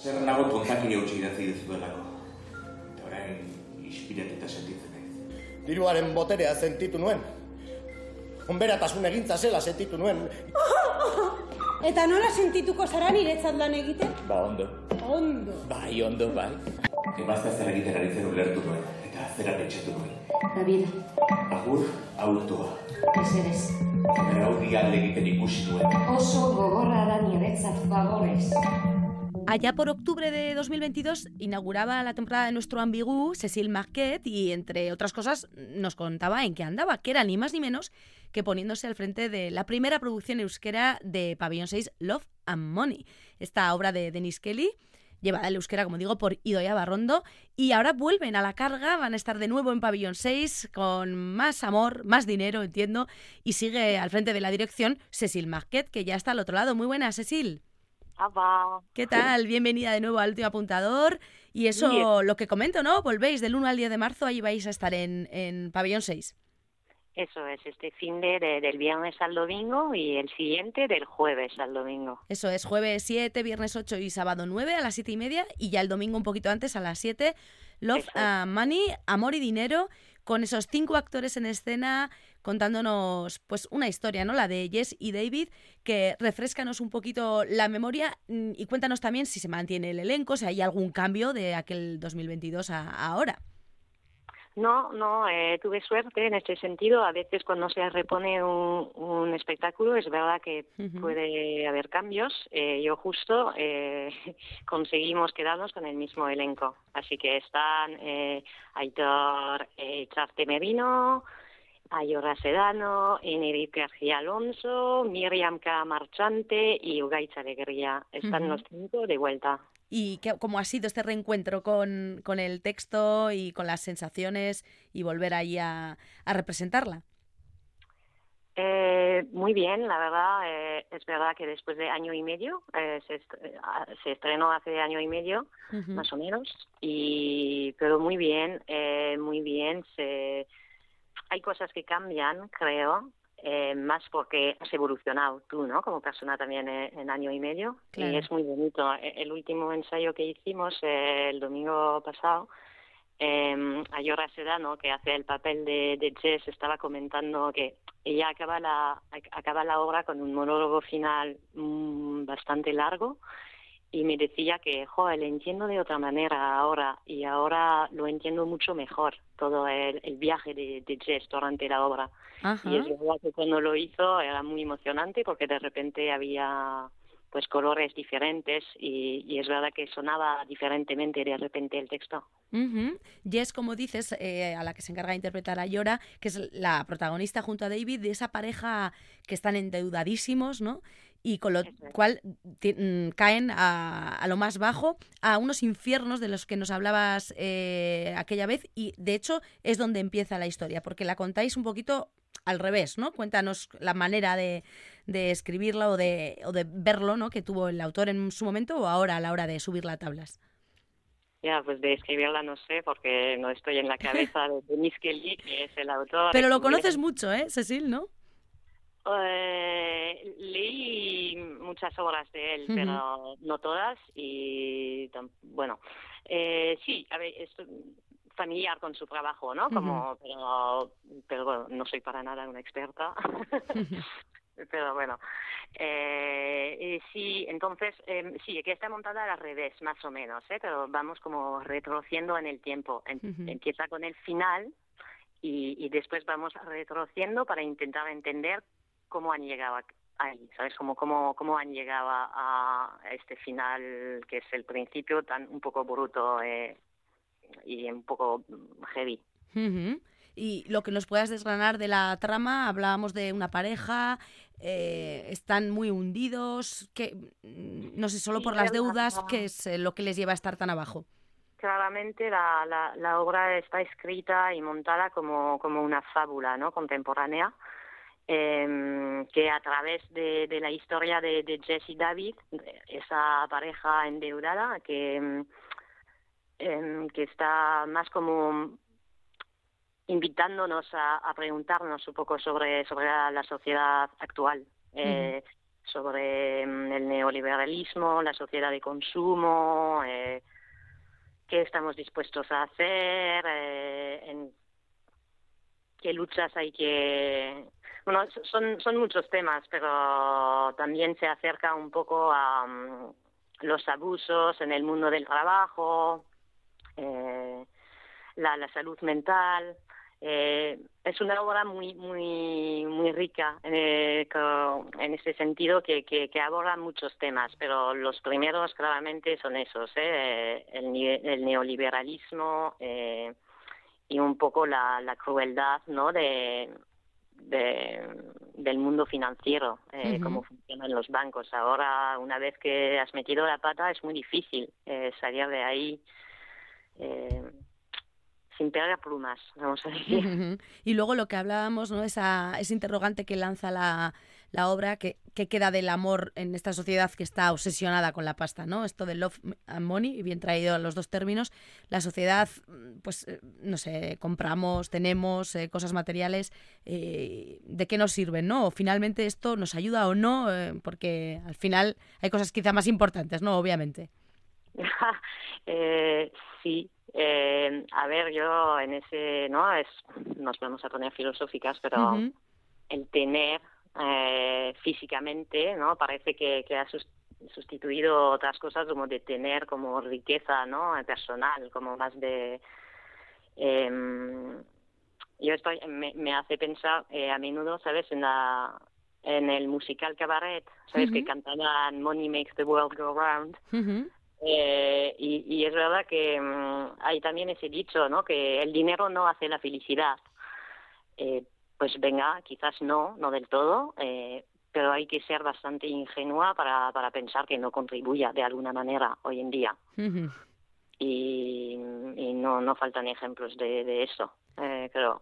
Zer nago tontakiri hautsi idatzi duzuelako. Eta orain, ispiratuta sentitzen naiz. Diruaren boterea sentitu nuen. Onberatasun egintza zela sentitu nuen. Eta nola sentituko zara niretzat lan egiten? Ba, ondo. Ondo. Bai, ondo, bai. Emazta zer egiten ari zen ulertu nuen, eta zera pentsatu nuen. David, Agur, autoa. mesedez. Erraudi alde egiten ikusi nuen. Oso gogorra da niretzat favorez. Allá por octubre de 2022 inauguraba la temporada de nuestro ambigú Cecil Marquet y entre otras cosas nos contaba en qué andaba, que era ni más ni menos que poniéndose al frente de la primera producción euskera de Pabellón 6, Love and Money. Esta obra de Denis Kelly, llevada al euskera, como digo, por Idoia Barrondo, y ahora vuelven a la carga, van a estar de nuevo en Pabellón 6 con más amor, más dinero, entiendo, y sigue al frente de la dirección Cecil Marquet, que ya está al otro lado. Muy buena, Cecil. ¿Qué tal? Bienvenida de nuevo al último apuntador. Y eso, lo que comento, ¿no? Volvéis del 1 al 10 de marzo, ahí vais a estar en, en Pabellón 6. Eso es, este fin de, de- del viernes al domingo y el siguiente del jueves al domingo. Eso es, jueves 7, viernes 8 y sábado 9 a las 7 y media. Y ya el domingo un poquito antes a las 7. Love, and Money, Amor y Dinero, con esos cinco actores en escena contándonos pues una historia, ¿no? La de Jess y David, que refrescanos un poquito la memoria mm, y cuéntanos también si se mantiene el elenco, si hay algún cambio de aquel 2022 a a ahora. No, no, eh, tuve suerte en este sentido. A veces cuando se repone un, un espectáculo es verdad que puede haber cambios. Eh, yo justo eh, conseguimos quedarnos con el mismo elenco. Así que están eh, Aitor eh, Charte Merino, Ayora Sedano, Enrique García Alonso, Miriam K. Marchante y Ugaitza Alegría. Están los cinco de vuelta. ¿Y qué- cómo ha sido este reencuentro con, con el texto y con las sensaciones y volver ahí a, a representarla? Eh, muy bien, la verdad, eh, es verdad que después de año y medio, eh, se, est- eh, se estrenó hace año y medio, más o menos, y pero muy bien, eh, muy bien. Se, hay cosas que cambian, creo, eh, más porque has evolucionado tú, ¿no? Como persona también eh, en año y medio, Claro. y es muy bonito. E- El último ensayo que hicimos eh, el domingo pasado eh, Ayora Sedano, que hace el papel de, de Jess, estaba comentando que ella acaba la, ac- acaba la obra con un monólogo final mm, bastante largo y me decía que, joder, le entiendo de otra manera ahora y ahora lo entiendo mucho mejor, todo el, el viaje de, de Jess durante la obra. Ajá. Y es verdad que cuando lo hizo era muy emocionante porque de repente había pues colores diferentes y, y es verdad que sonaba diferentemente de repente el texto. Ujú. Jess, como dices, eh, a la que se encarga de interpretar a Yora, que es la protagonista junto a David de esa pareja que están endeudadísimos, ¿no? Y con lo cual mm, caen a, a lo más bajo, a unos infiernos de los que nos hablabas eh, aquella vez. Y de hecho es donde empieza la historia, porque la contáis un poquito al revés, ¿no? Cuéntanos la manera de, de escribirla o de, o de verlo, ¿no? Que tuvo el autor en su momento o ahora a la hora de subirla a tablas. Ya, pues de escribirla no sé porque no estoy en la cabeza de Denis Kelly, que es el autor. Pero lo conoces mucho, ¿eh, Cecil, no? Eh, leí muchas obras de él, pero no todas y bueno, eh, sí, a ver, es familiar con su trabajo, ¿no? Como, pero, pero bueno, no soy para nada una experta. pero bueno, eh, sí, entonces, eh, sí, que está montada al revés, más o menos, ¿eh? Pero vamos como retrociendo en el tiempo. En- Ujú. Empieza con el final y, y después vamos retrociendo para intentar entender cómo han llegado a- ahí, ¿sabes? Cómo, cómo, cómo han llegado a, este final que es el principio tan un poco bruto eh, y un poco heavy. Y lo que nos puedas desgranar de la trama, hablábamos de una pareja, eh, están muy hundidos, que no sé, solo por las deudas, ¿qué es eh, lo que les lleva a estar tan abajo? Claramente la, la, la obra está escrita y montada como, como una fábula ¿no? contemporánea em, que a través de, de la historia de, de Jess y David, esa pareja endeudada que, em, em, que está más como invitándonos a, a preguntarnos un poco sobre, sobre la, la sociedad actual. Eh, sobre el neoliberalismo, la sociedad de consumo, eh, qué estamos dispuestos a hacer, eh, en qué luchas hay que... Bueno, son, muchos temas, pero también se acerca un poco a mm, los abusos en el mundo del trabajo, eh, la, salud mental. Eh, es una obra muy muy muy rica eh, en ese sentido que, aborda muchos temas, pero los primeros claramente son esos, ¿eh? el, el neoliberalismo y un poco la, la crueldad ¿no? de, de, del mundo financiero, eh, uh -huh. cómo funcionan los bancos. Ahora, una vez que has metido la pata, es muy difícil eh, salir de ahí. Eh, sin pegar plumas, vamos a decir. Uh -huh. Y luego lo que hablábamos, ¿no? Esa, ese interrogante que lanza la, la obra, que, que, queda del amor en esta sociedad que está obsesionada con la pasta, ¿no? Esto de love and money, bien traído a los dos términos. La sociedad, pues, no sé, compramos, tenemos eh, cosas materiales, eh, ¿de qué nos sirven, no? O finalmente esto nos ayuda o no, eh, porque al final hay cosas quizá más importantes, ¿no? Obviamente. sí, eh, a ver, yo en ese, ¿no? Es, nos vamos a poner filosóficas, pero uh -huh. el tener eh, físicamente, ¿no? Parece que, que ha sustituido otras cosas como de tener como riqueza, ¿no? Personal, como más de... Eh, yo estoy, me, me hace pensar eh, a menudo, ¿sabes? En la en el musical Cabaret, ¿sabes? Uh -huh. Que cantaban Money Makes the World Go Round. Uh -huh. Eh, y, y, es verdad que um, hay también ese dicho, ¿no? Que el dinero no hace la felicidad. Eh, pues venga, quizás no, no del todo, eh, pero hay que ser bastante ingenua para, para pensar que no contribuya de alguna manera hoy en día. Uh -huh. y, y, no, no faltan ejemplos de, de eso, eh, creo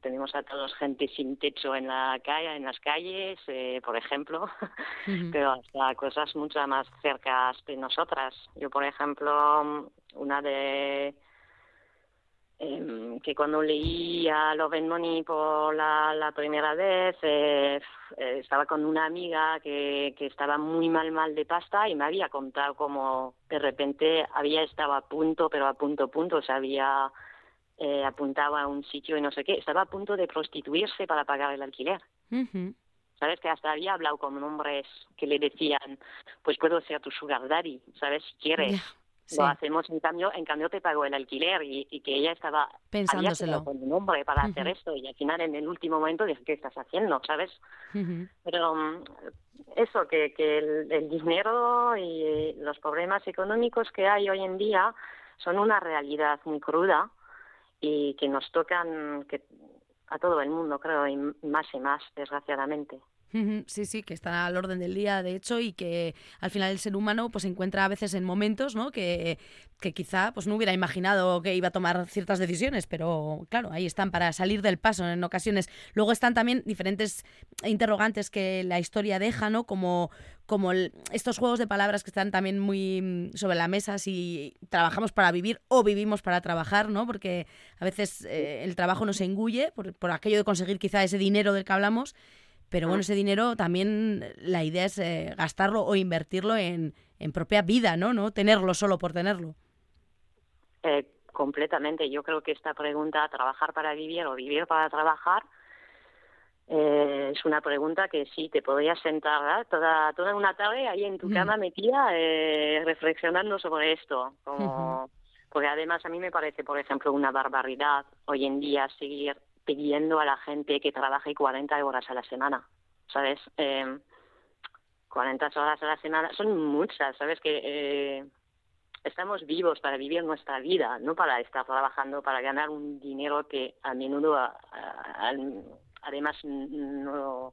tenemos a todos gente sin techo en la calle, en las calles, eh, por ejemplo, uh -huh. pero hasta cosas mucho más cercas de nosotras. Yo, por ejemplo, una de eh, que cuando leí a Love and Money por la, la primera vez, eh, estaba con una amiga que, que estaba muy mal, mal de pasta y me había contado como de repente había estado a punto, pero a punto, punto, o sea, había eh, apuntaba a un sitio y no sé qué, estaba a punto de prostituirse para pagar el alquiler. Uh -huh. ¿Sabes? Que hasta había hablado con hombres que le decían, pues puedo ser tu sugar daddy, ¿sabes? Si quieres. Yeah, sí. Lo hacemos, en cambio, en cambio te pago el alquiler y, y que ella estaba pensándoselo con un hombre para uh -huh. hacer esto y al final en el último momento dije, ¿qué estás haciendo? ¿Sabes? Uh -huh. Pero um, eso, que, que el, el dinero y los problemas económicos que hay hoy en día son una realidad muy cruda y que nos tocan que a todo el mundo, creo, y más y más, desgraciadamente. Sí, sí, que está al orden del día, de hecho, y que al final el ser humano pues se encuentra a veces en momentos ¿no? que, que quizá pues no hubiera imaginado que iba a tomar ciertas decisiones, pero claro, ahí están para salir del paso en ocasiones. Luego están también diferentes interrogantes que la historia deja, ¿no? Como, como el, estos juegos de palabras que están también muy sobre la mesa, si trabajamos para vivir o vivimos para trabajar, ¿no? Porque a veces eh, el trabajo nos engulle por, por aquello de conseguir quizá ese dinero del que hablamos pero bueno, ese dinero también la idea es eh, gastarlo o invertirlo en, en propia vida, ¿no? No tenerlo solo por tenerlo. Eh, completamente. Yo creo que esta pregunta, trabajar para vivir o vivir para trabajar, eh, es una pregunta que sí, te podrías sentar toda, toda una tarde ahí en tu cama metida eh, reflexionando sobre esto. Como, porque además a mí me parece, por ejemplo, una barbaridad hoy en día seguir pidiendo a la gente que trabaje 40 horas a la semana, ¿sabes? Eh, 40 horas a la semana son muchas, ¿sabes? Que eh, estamos vivos para vivir nuestra vida, no para estar trabajando para ganar un dinero que a menudo, a, a, además, no,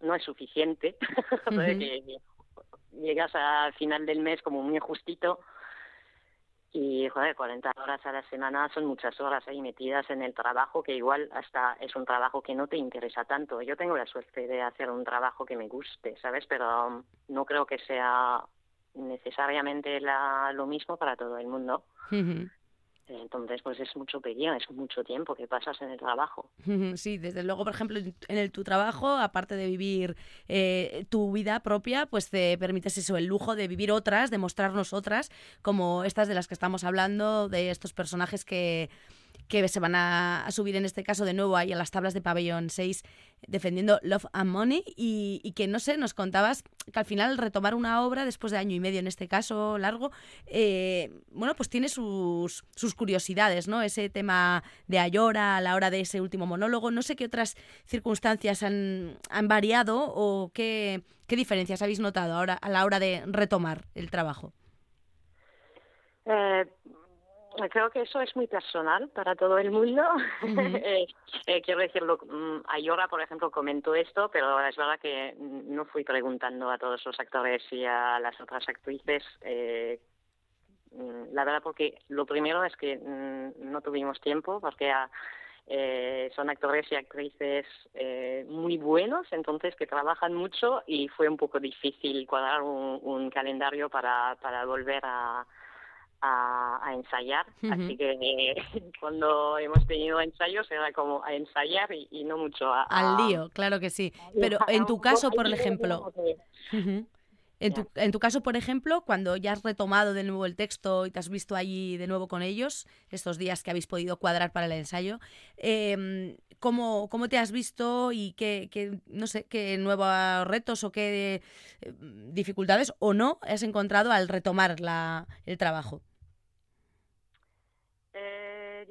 no es suficiente, uh -huh. que llegas al final del mes como muy justito y, joder, 40 horas a la semana son muchas horas ahí metidas en el trabajo que igual hasta es un trabajo que no te interesa tanto. Yo tengo la suerte de hacer un trabajo que me guste, ¿sabes? Pero no creo que sea necesariamente la, lo mismo para todo el mundo. Uh. Entonces, pues es mucho pedir, es mucho tiempo que pasas en el trabajo. Sí, desde luego, por ejemplo, en el, tu trabajo, aparte de vivir eh, tu vida propia, pues te permites eso, el lujo de vivir otras, de mostrarnos otras, como estas de las que estamos hablando, de estos personajes que que se van a, subir en este caso de nuevo ahí a las tablas de pabellón 6 defendiendo Love and Money y, que no sé, nos contabas que al final retomar una obra después de año y medio en este caso largo, eh, bueno, pues tiene sus, sus curiosidades, ¿no? Ese tema de Ayora a la hora de ese último monólogo, no sé qué otras circunstancias han, han variado o qué, qué diferencias habéis notado ahora a la hora de retomar el trabajo. Eh, creo que eso es muy personal para todo el mundo. Eh, eh, quiero decirlo, mm, Ayora, por ejemplo, comentó esto, pero es verdad que no fui preguntando a todos los actores y a las otras actrices. Eh, mm, la verdad, porque lo primero es que mm, no tuvimos tiempo, porque son actores y actrices muy buenos, entonces que trabajan mucho y fue un poco difícil cuadrar un calendario para, para volver a a, ensayar, así que eh, cuando hemos tenido ensayos era como a ensayar y, no mucho a, Al lío, claro que sí. Pero en tu caso, por ejemplo... En tu, en tu, caso, por ejemplo, cuando ya has retomado de nuevo el texto y te has visto allí de nuevo con ellos, estos días que habéis podido cuadrar para el ensayo, eh, ¿cómo, ¿cómo, te has visto y qué, qué, no sé, qué nuevos retos o qué eh, dificultades o no has encontrado al retomar la, el trabajo?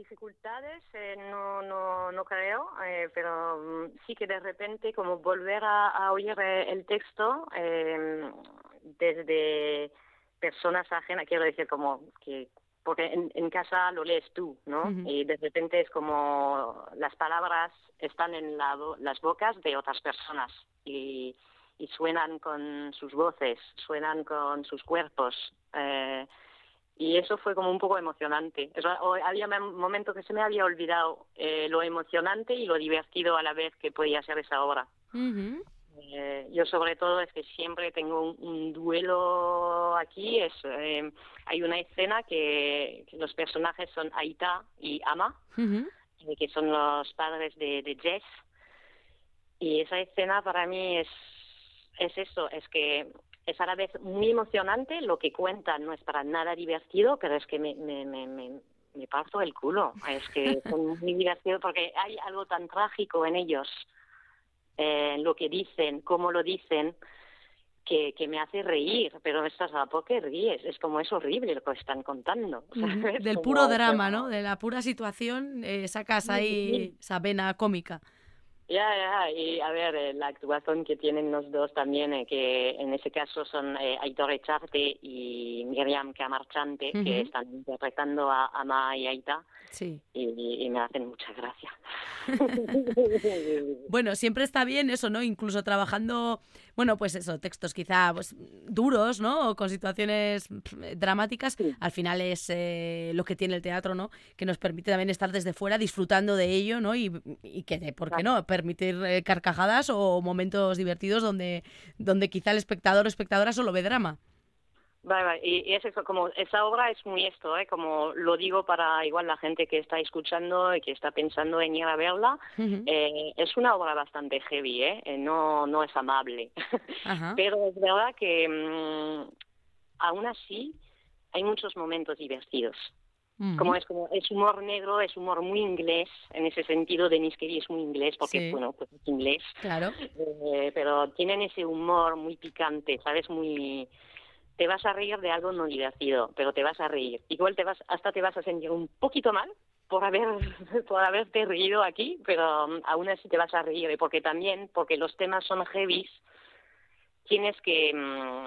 Dificultades eh, no, no, no creo, eh, pero mm, sí que de repente como volver a, oír eh, el texto em, desde personas ajenas, quiero decir como que porque en, en, casa lo lees tú, ¿no? Y de repente es como las palabras están en la, las bocas de otras personas y, y suenan con sus voces, suenan con sus cuerpos. Eh, y eso fue como un poco emocionante. había momentos que se me había olvidado eh, lo emocionante y lo divertido a la vez que podía ser esa obra. Eh, yo sobre todo es que siempre tengo un, duelo aquí. Es, eh, hay una escena que, los personajes son Aita y Ama, que son los padres de, de Jess. Y esa escena para mí es, es eso, es que es a la vez muy emocionante, lo que cuentan no es para nada divertido, pero es que me, me, me, me, parto el culo. Es que son muy divertidos porque hay algo tan trágico en ellos, en eh, lo que dicen, cómo lo dicen, que, que me hace reír, pero estás a ¿por qué ríes? Es como es horrible lo que están contando. Del puro drama, ¿no? De la pura situación eh, sacas ahí esa vena cómica. Ya, ya, y a ver, eh, la actuación que tienen los dos también, eh, que en ese caso son eh, Aitor Echarte y Miriam Camarchante, que están interpretando a Ama y Aita, sí. y, me hacen mucha gracia. bueno, siempre está bien eso, ¿no? Incluso trabajando, bueno, pues eso, textos quizá pues, duros, ¿no? O con situaciones dramáticas, al final es lo que tiene el teatro, ¿no? Que nos permite también estar desde fuera disfrutando de ello, ¿no? Y, y que, ¿por qué no? permitir eh, carcajadas o momentos divertidos donde, donde quizá el espectador o espectadora solo ve drama. Vale, Y, es eso, como esa obra es muy esto, ¿eh? como lo digo para igual la gente que está escuchando y que está pensando en ir a verla, eh, es una obra bastante heavy, ¿eh? eh no, no es amable, pero es verdad que mm, aún así hay muchos momentos divertidos. Como es como es humor negro, es humor muy inglés, en ese sentido Denis Kelly es muy inglés porque bueno, pues es inglés. Claro. Eh, pero tienen ese humor muy picante, ¿sabes? Muy te vas a reír de algo no divertido, pero te vas a reír. Igual te vas hasta te vas a sentir un poquito mal por haber por haberte reído aquí, pero um, aún así te vas a reír porque también porque los temas son heavy, tienes que mm,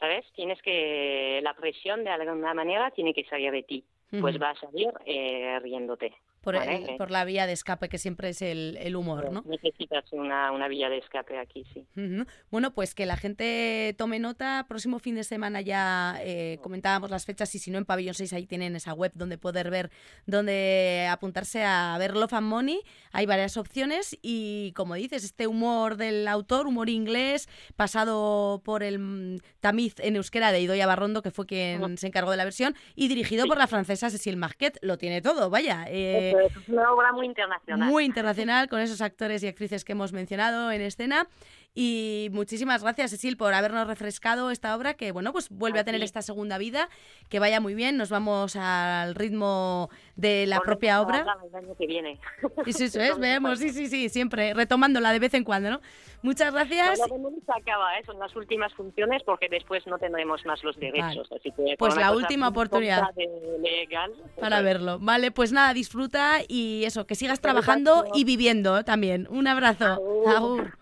¿sabes? Tienes que, la presión de alguna manera tiene que salir de ti, pues va a salir eh, riéndote. Por, Vale. el- por la vía de escape que siempre es el, el humor, ¿no? Necesitas una, una vía de escape aquí, sí. Bueno, pues que la gente tome nota. Próximo fin de semana ya eh, comentábamos las fechas y si no en Pabellón 6 ahí tienen esa web donde poder ver, donde apuntarse a ver Love and Money. Hay varias opciones y como dices, este humor del autor, humor inglés, pasado por el mm, tamiz en euskera de Idoia Barrondo, que fue quien se encargó de la versión, y dirigido por la francesa Cécile Marquet. Lo tiene todo, vaya. eh, Es una obra muy internacional. muy internacional con esos actores y actrices que hemos mencionado en escena. Y muchísimas gracias, Cecil, por habernos refrescado esta obra que, bueno, pues vuelve a tener ti. esta segunda vida. Que vaya muy bien. Nos vamos al ritmo de la propia obra. El año que viene. Eso, eso es, veamos, sí, sí, sí, siempre retomándola de vez en cuando, ¿no? Muchas gracias. Bueno, se acaba, ¿eh? son las últimas funciones porque después no tendremos más los derechos. Así que Pues la última oportunidad. legal. Para pues, verlo. Vale, pues nada, disfruta y eso, que sigas trabajando y viviendo también. Un abrazo. Agur. Agur.